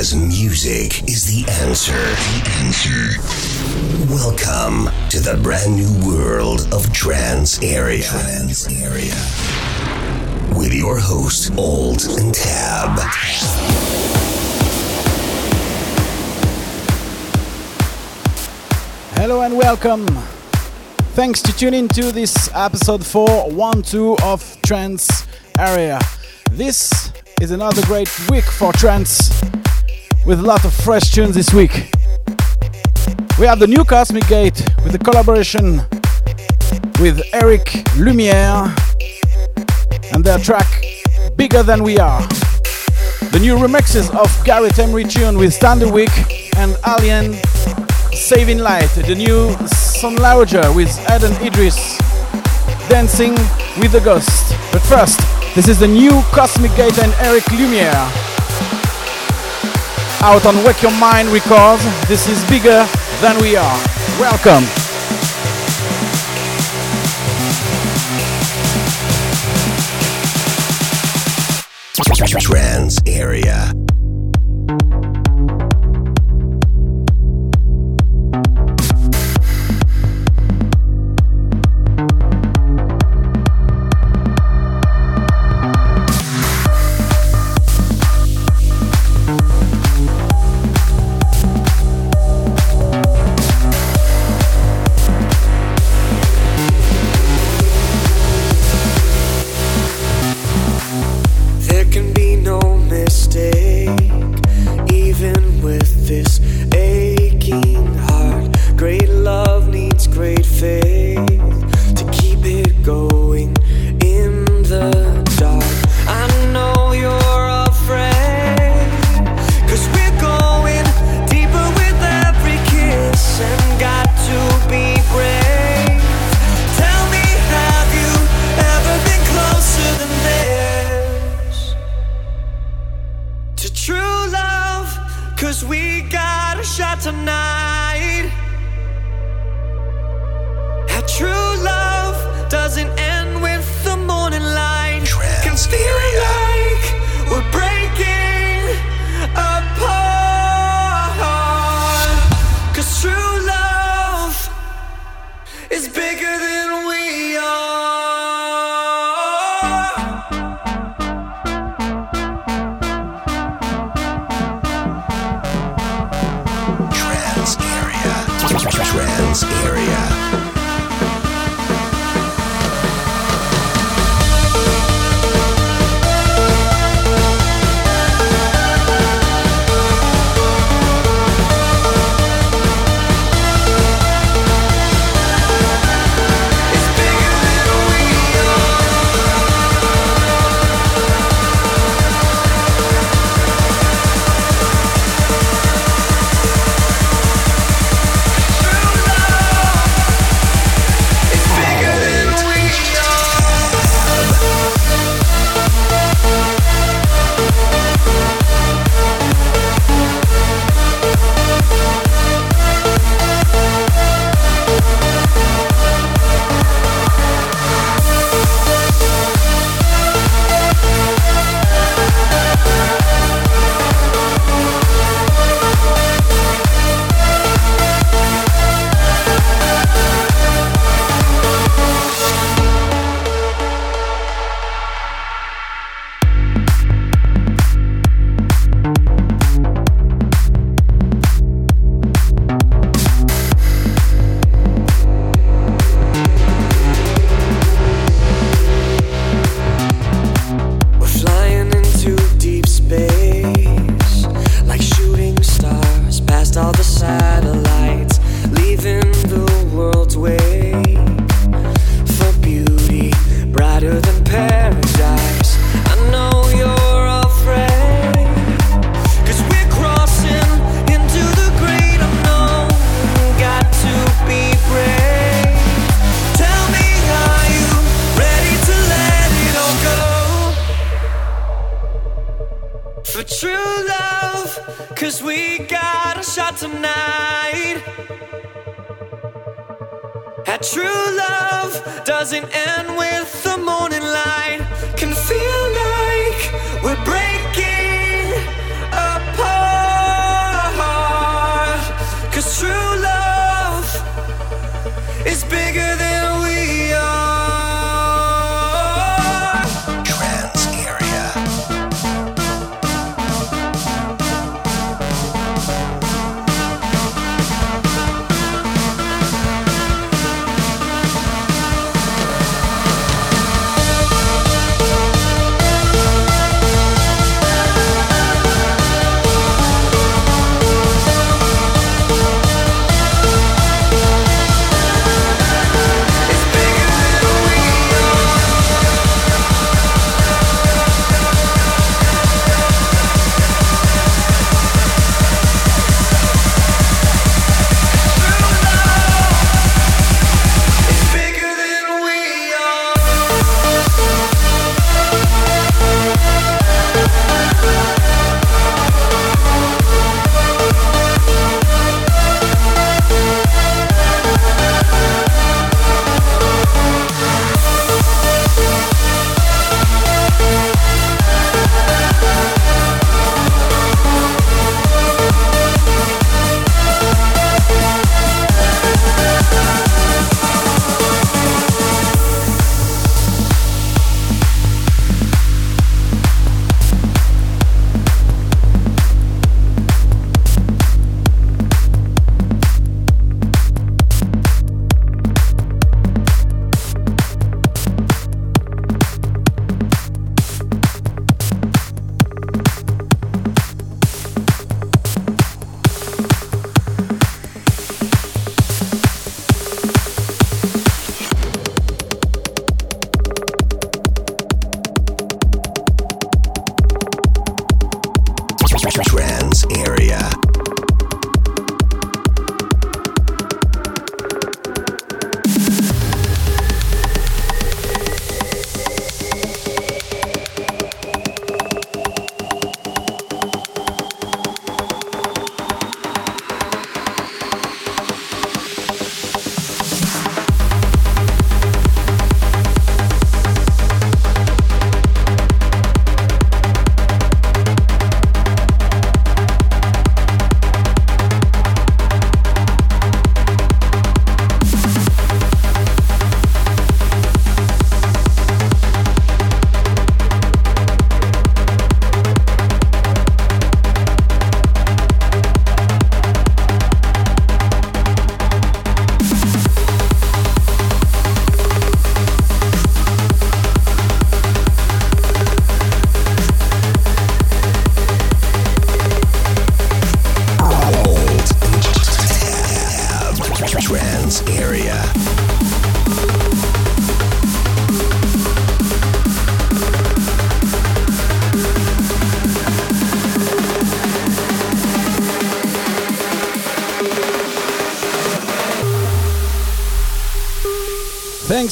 Because music is the answer. The answer. Welcome to the brand new world of Trance Area. Trance Area. With your host, Old and Tab. Hello and welcome. Thanks to tune in to this episode 412 of Trance Area. This is another great week for trance with a lot of fresh tunes this week. We have the new Cosmic Gate with a collaboration with Eric Lumiere and their track Bigger Than We Are. The new remixes of Gareth Emery tune with Standerwick and HALIENE Saving Light. The new Sun Lounger with Eden Idris Dancing with the Ghost. But first, this is the new Cosmic Gate and Eric Lumiere. Out on Wake Your Mind Records, this is bigger than we are. Welcome. Trance Area.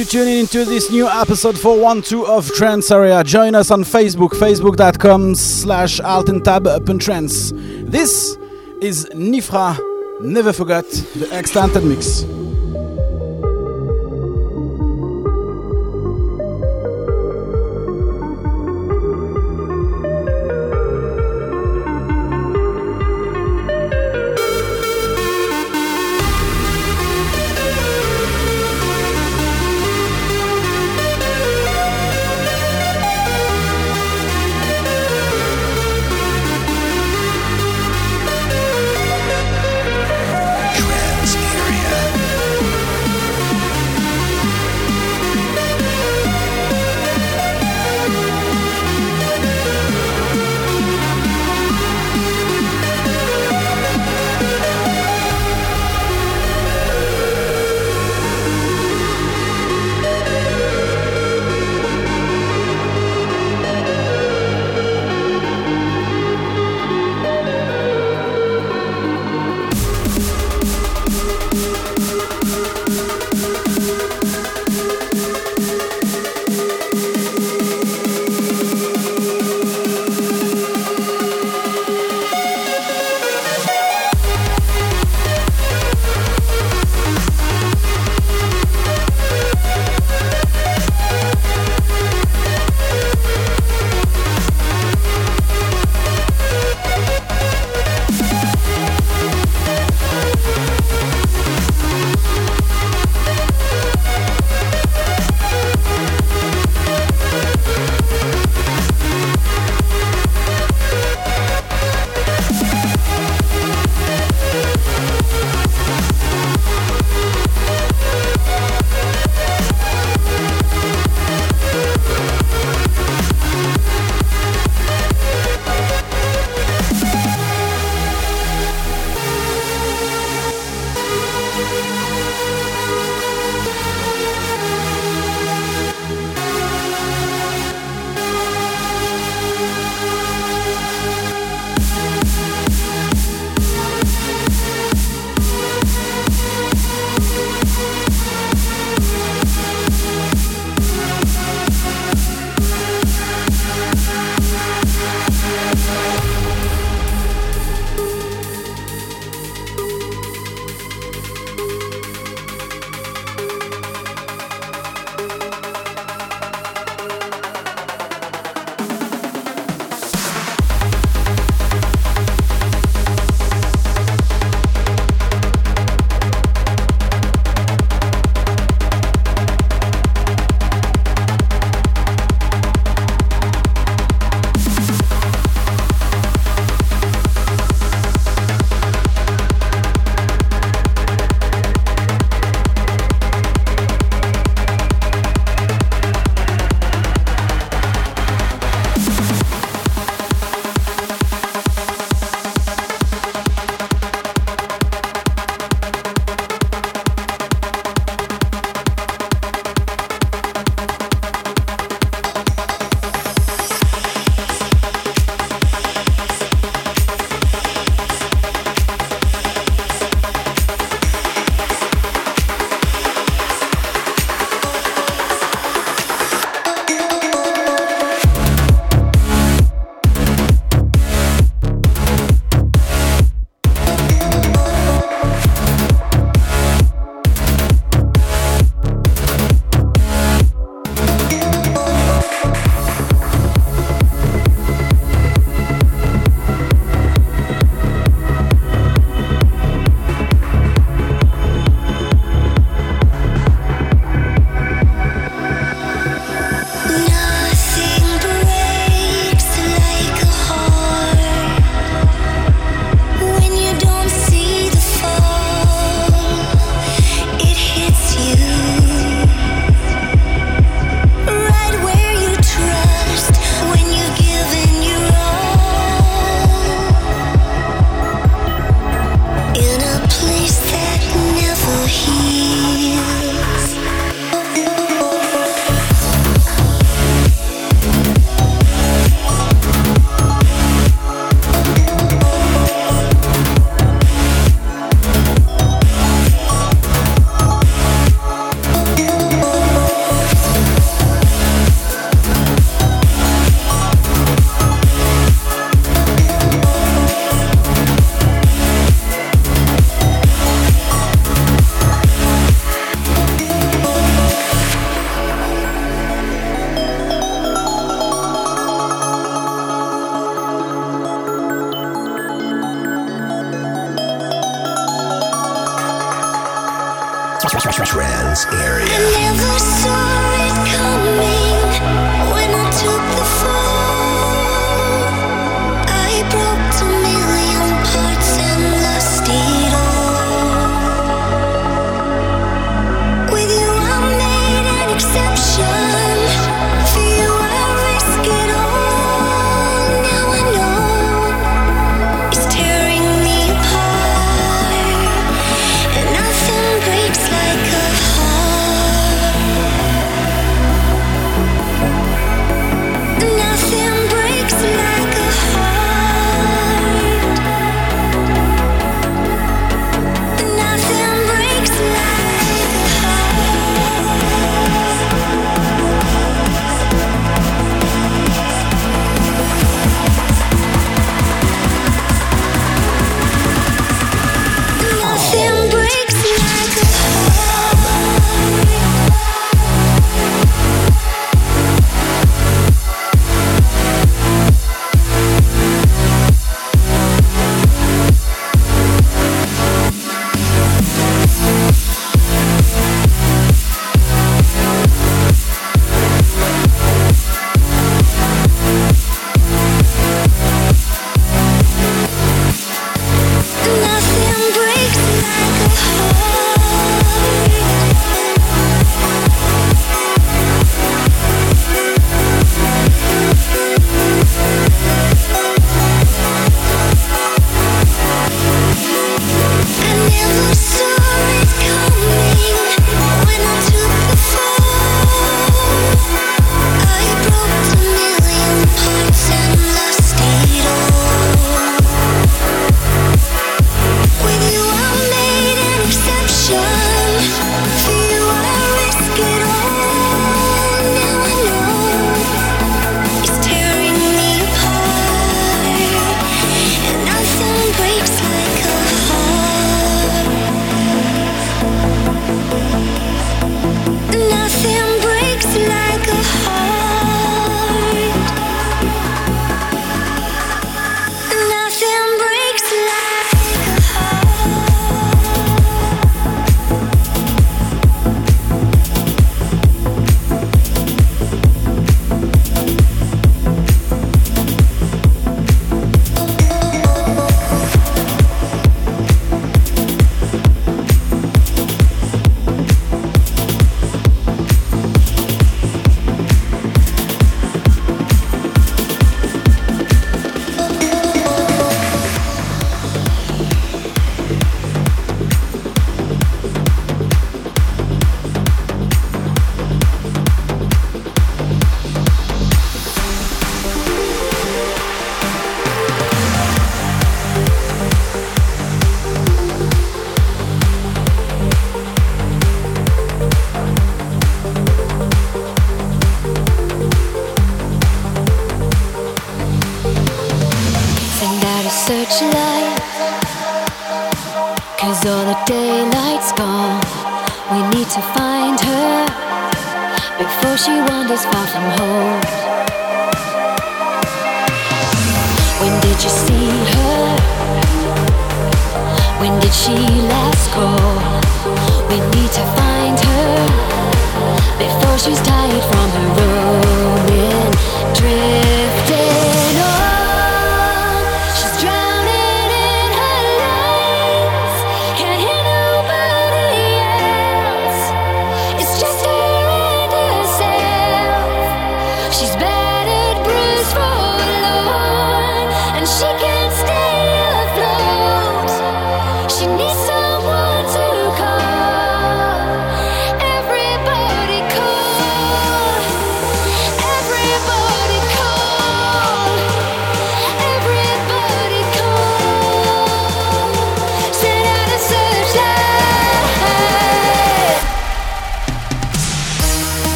For tuning into this new episode 412 of Trance Area. Join us on Facebook, facebook.com slash altentab This is Nifra, Never Forget, the extended mix.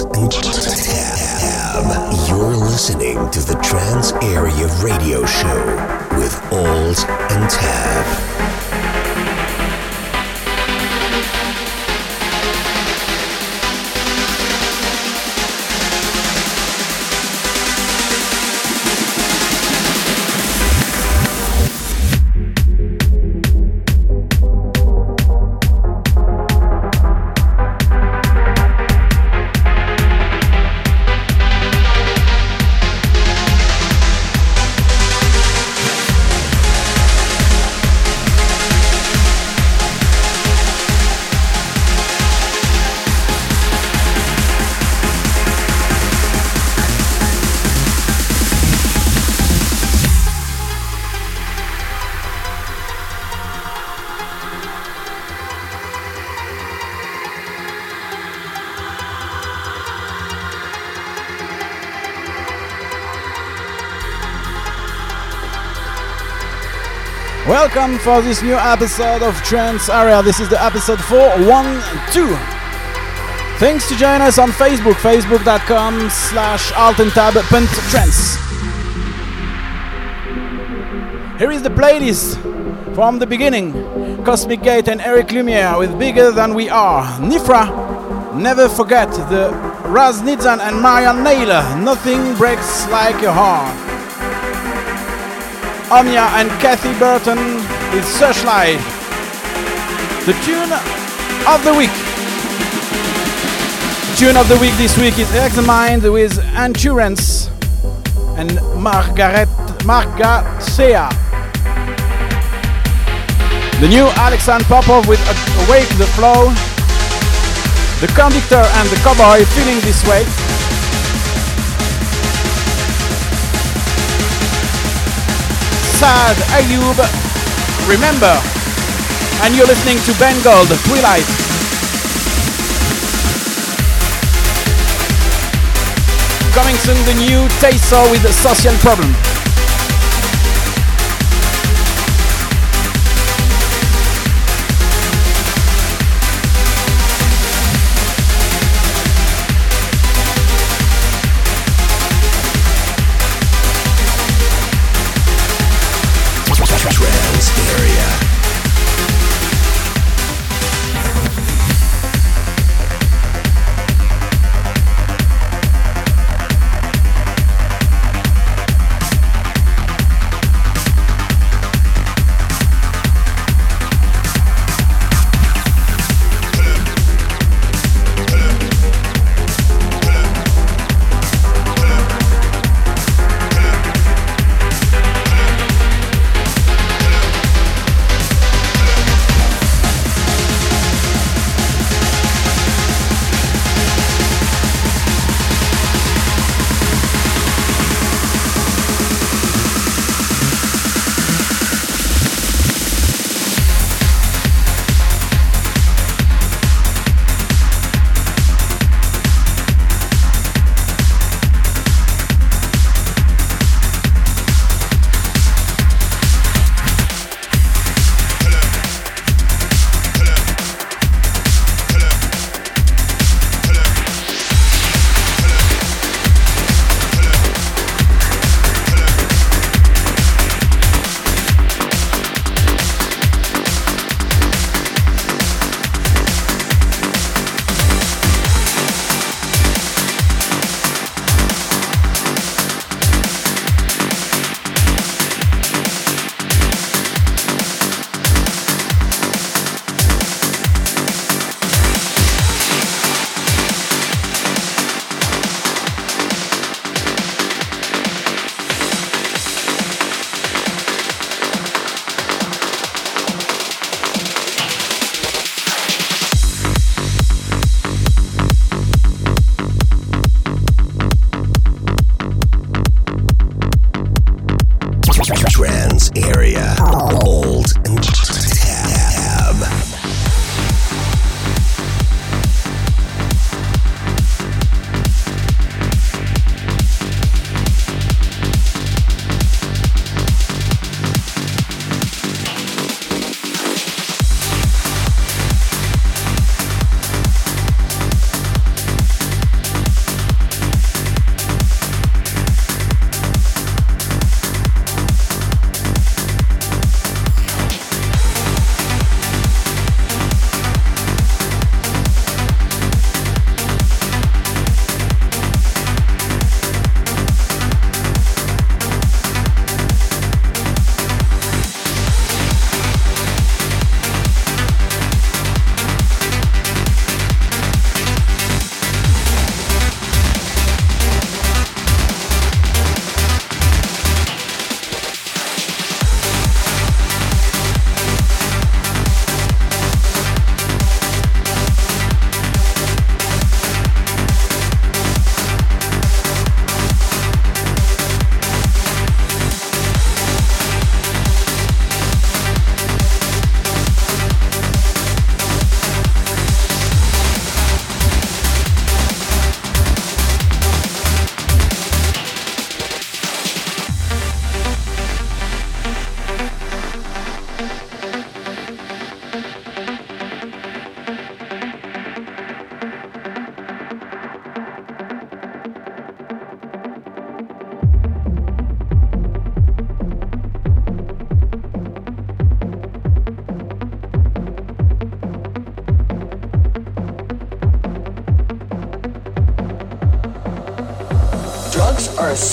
You're listening to the Trance Area Radio Show with Alt and Tab. Welcome for this new episode of Trance Area. This is the episode 412. Thanks to join us on Facebook, facebook.com slash altentab.trance. Here is the playlist from the beginning. Cosmic Gate and Eric Lumiere with Bigger Than We Are. Nifra, Never Forget, the Raz Nitzan and Marian Naylor. Nothing Breaks Like a Heart. Omnia and Cathy Burton with Searchlight. The tune of the week. Tune of the week this week is Examined with Endurance and Margaret Margasea. The new Alexander Popov with Awake the Flow. The Conductor and the Cowboy feeling this way. Sad Ayub, remember. And you're listening to Ben Gold, Twilight. Coming soon, the new Taser with a social problem.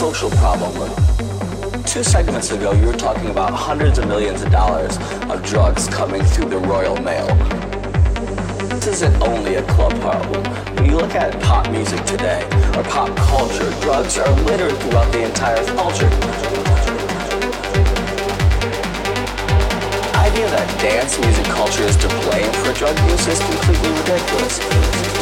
Social problem. Two segments ago, you were talking about hundreds of millions of dollars of drugs coming through the Royal Mail. This isn't only a club problem. When you look at pop music today, or pop culture, drugs are littered throughout the entire culture. The idea that dance music culture is to blame for drug use is completely ridiculous.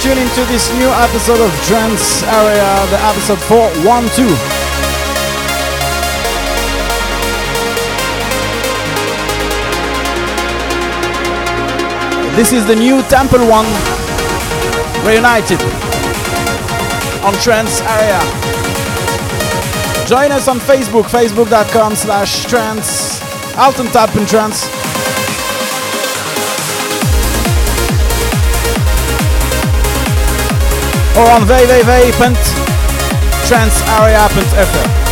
Tune into this new episode of Trance Area, the episode 412. This is the new Temple One reunited on Trance Area. Join us on Facebook, facebook.com slash trance, alt and tap or on www.trancearea.fr.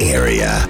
area.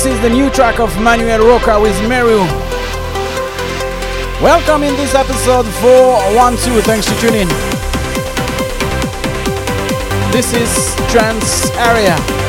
This is the new track of Manuel Rocca with Meru. Welcome in this episode 412. Thanks for tuning. In. This is Trance Area.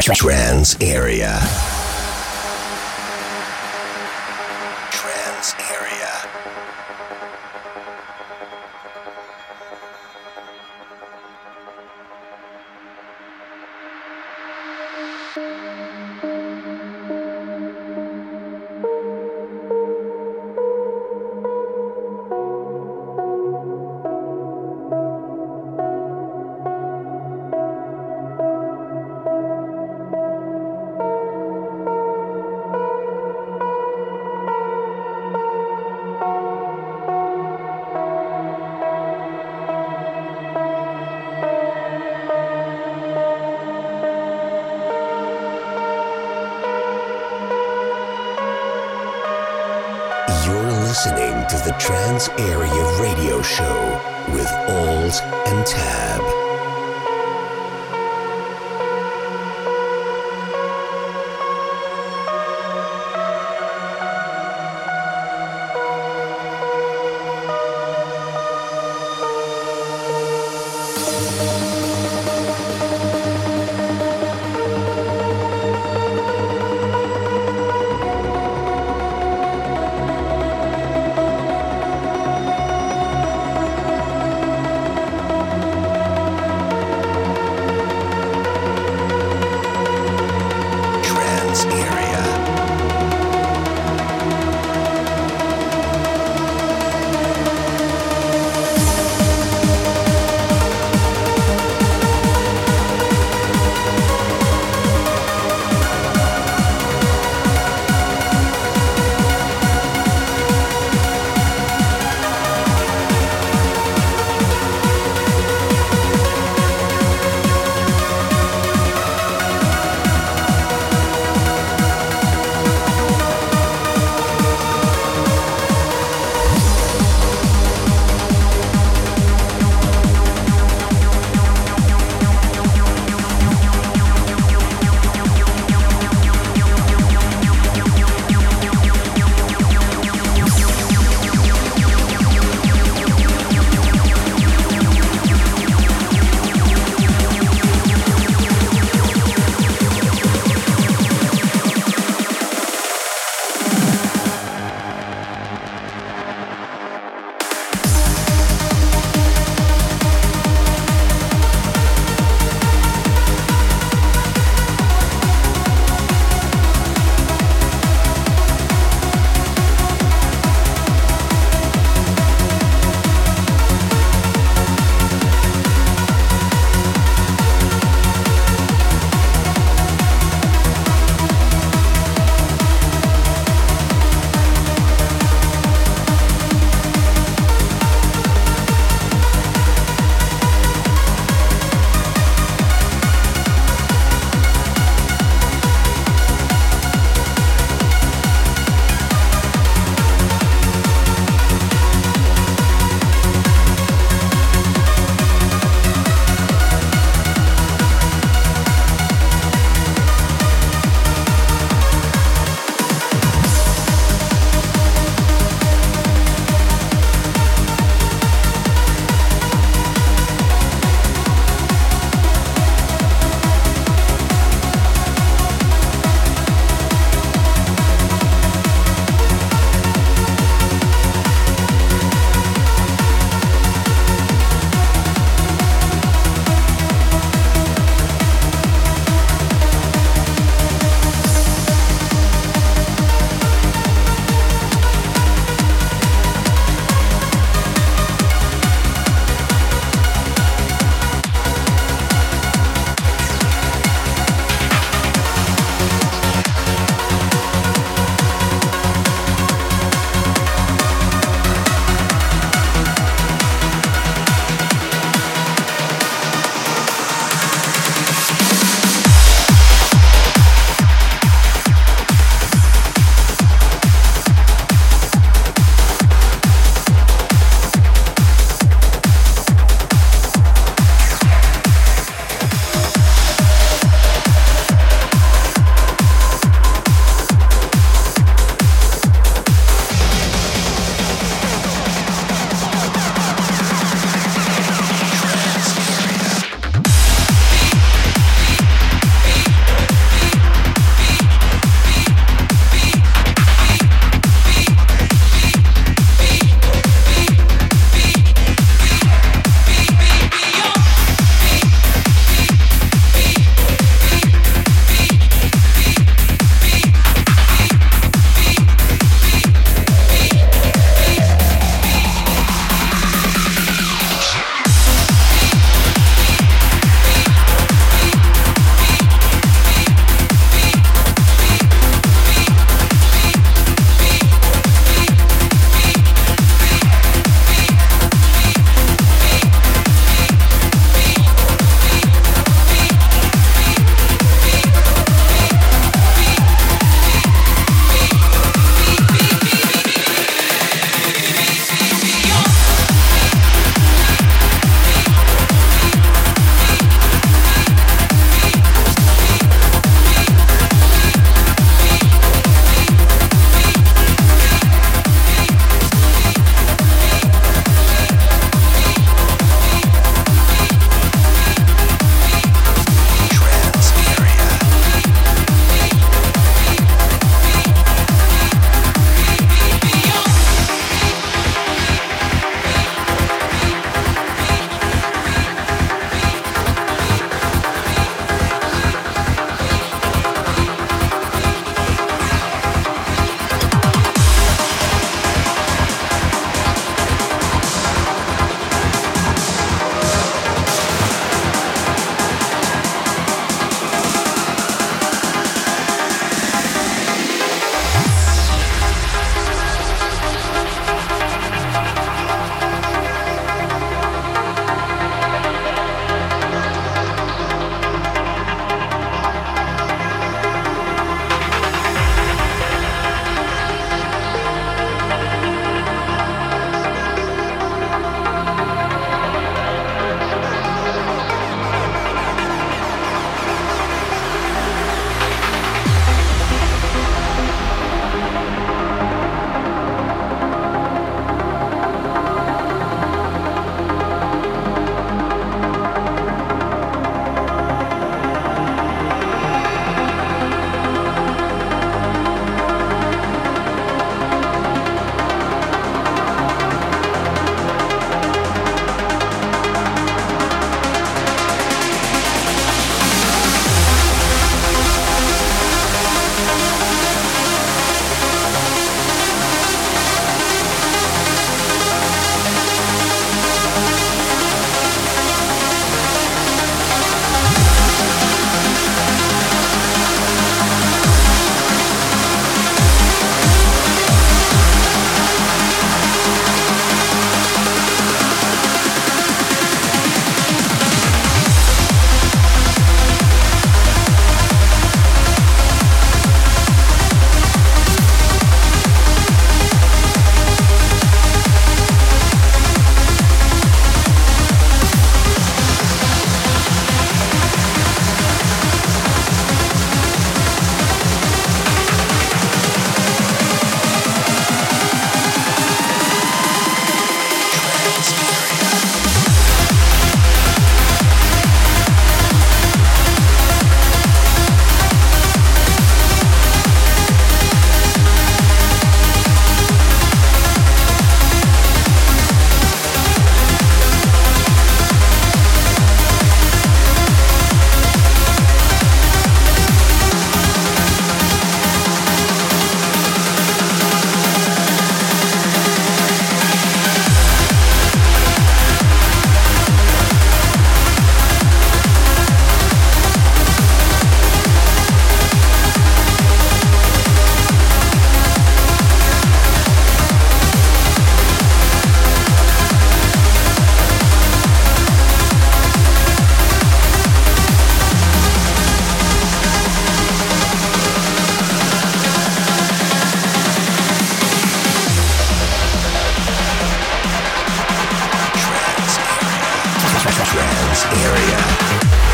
Trance area. The Trance Area.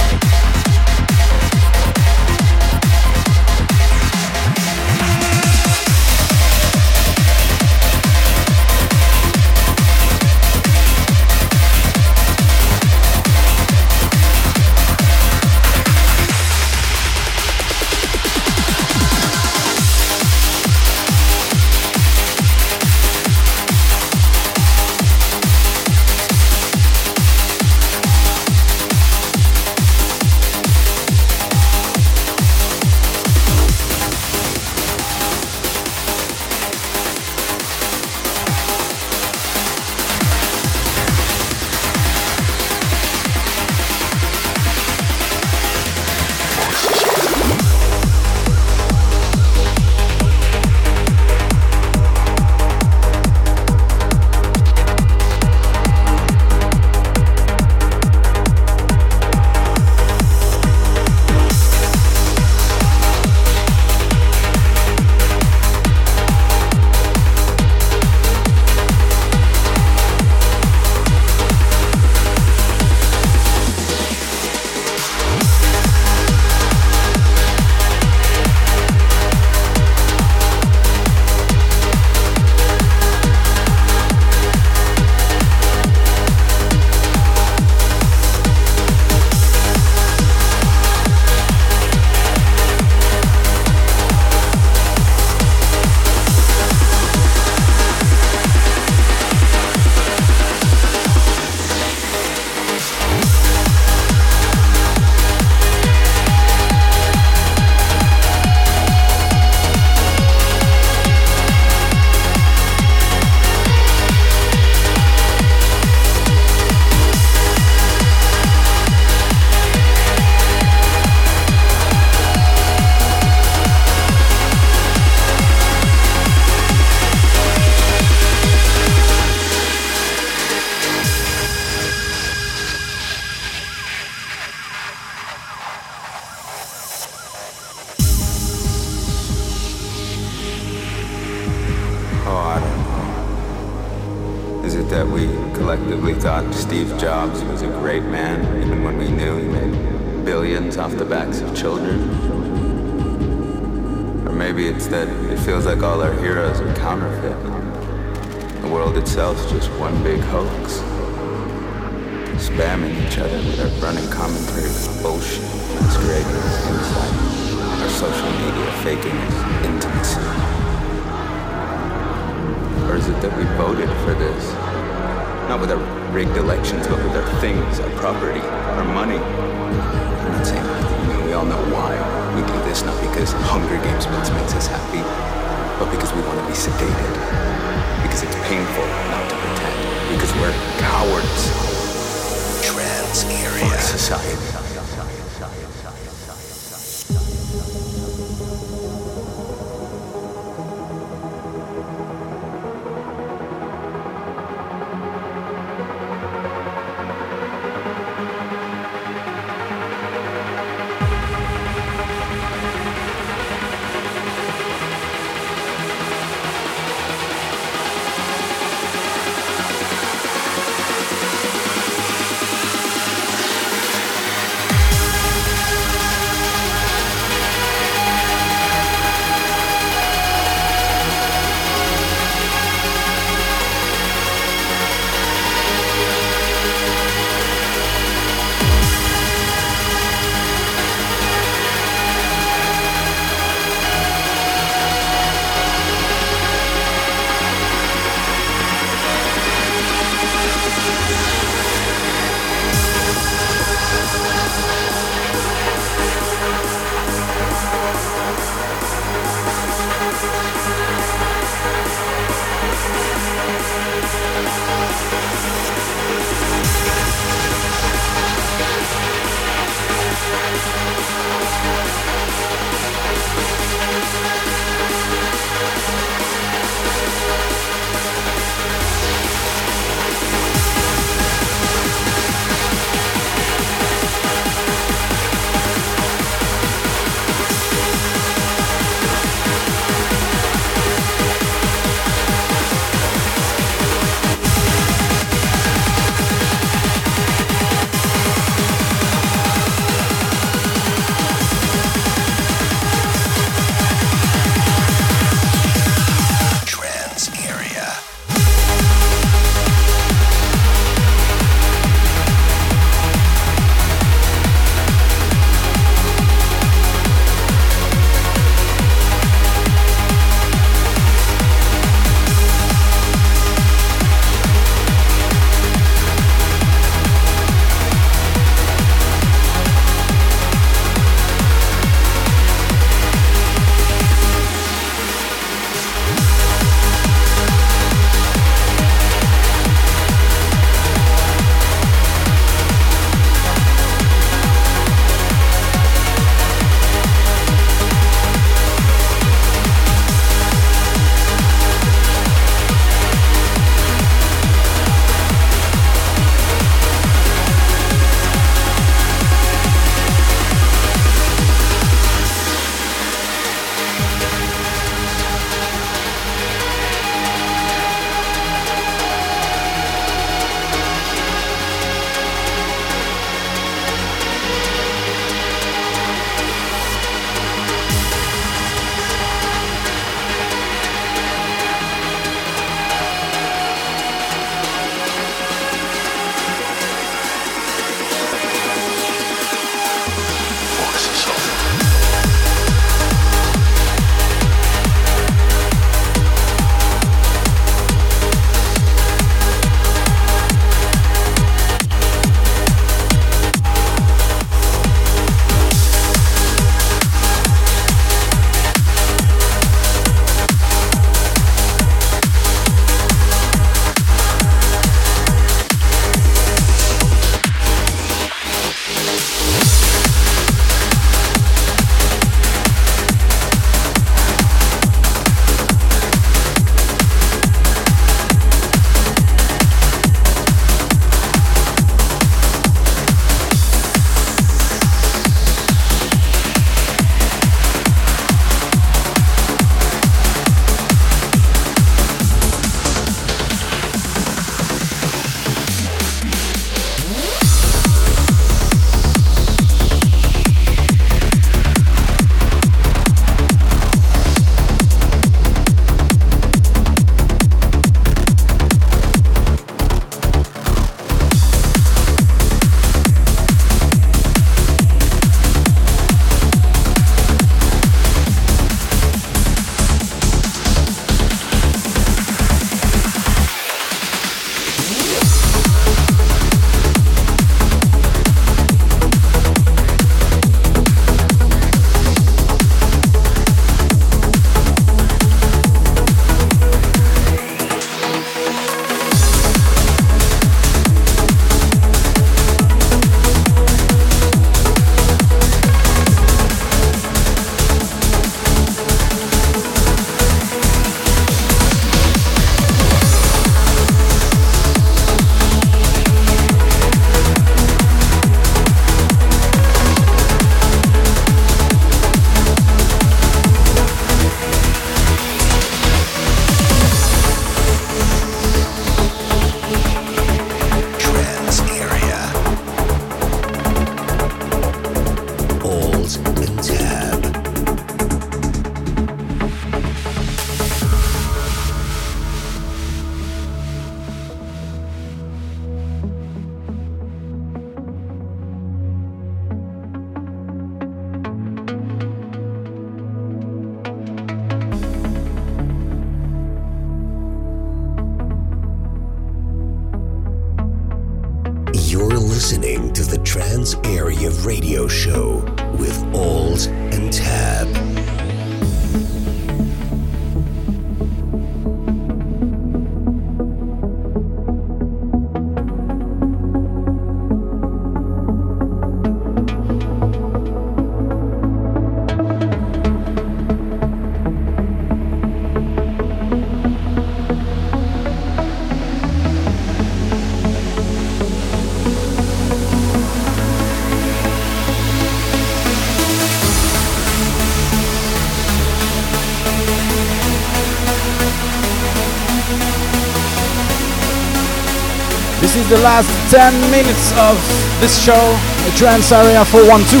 The last 10 minutes of this show, Trance Area 412.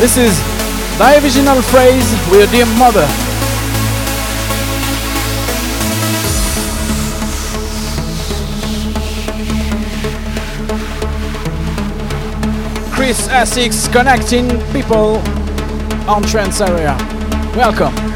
This is original phrase with your dear mother. Chris Essex connecting people on Trance Area. Welcome.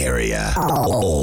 Area. Tab.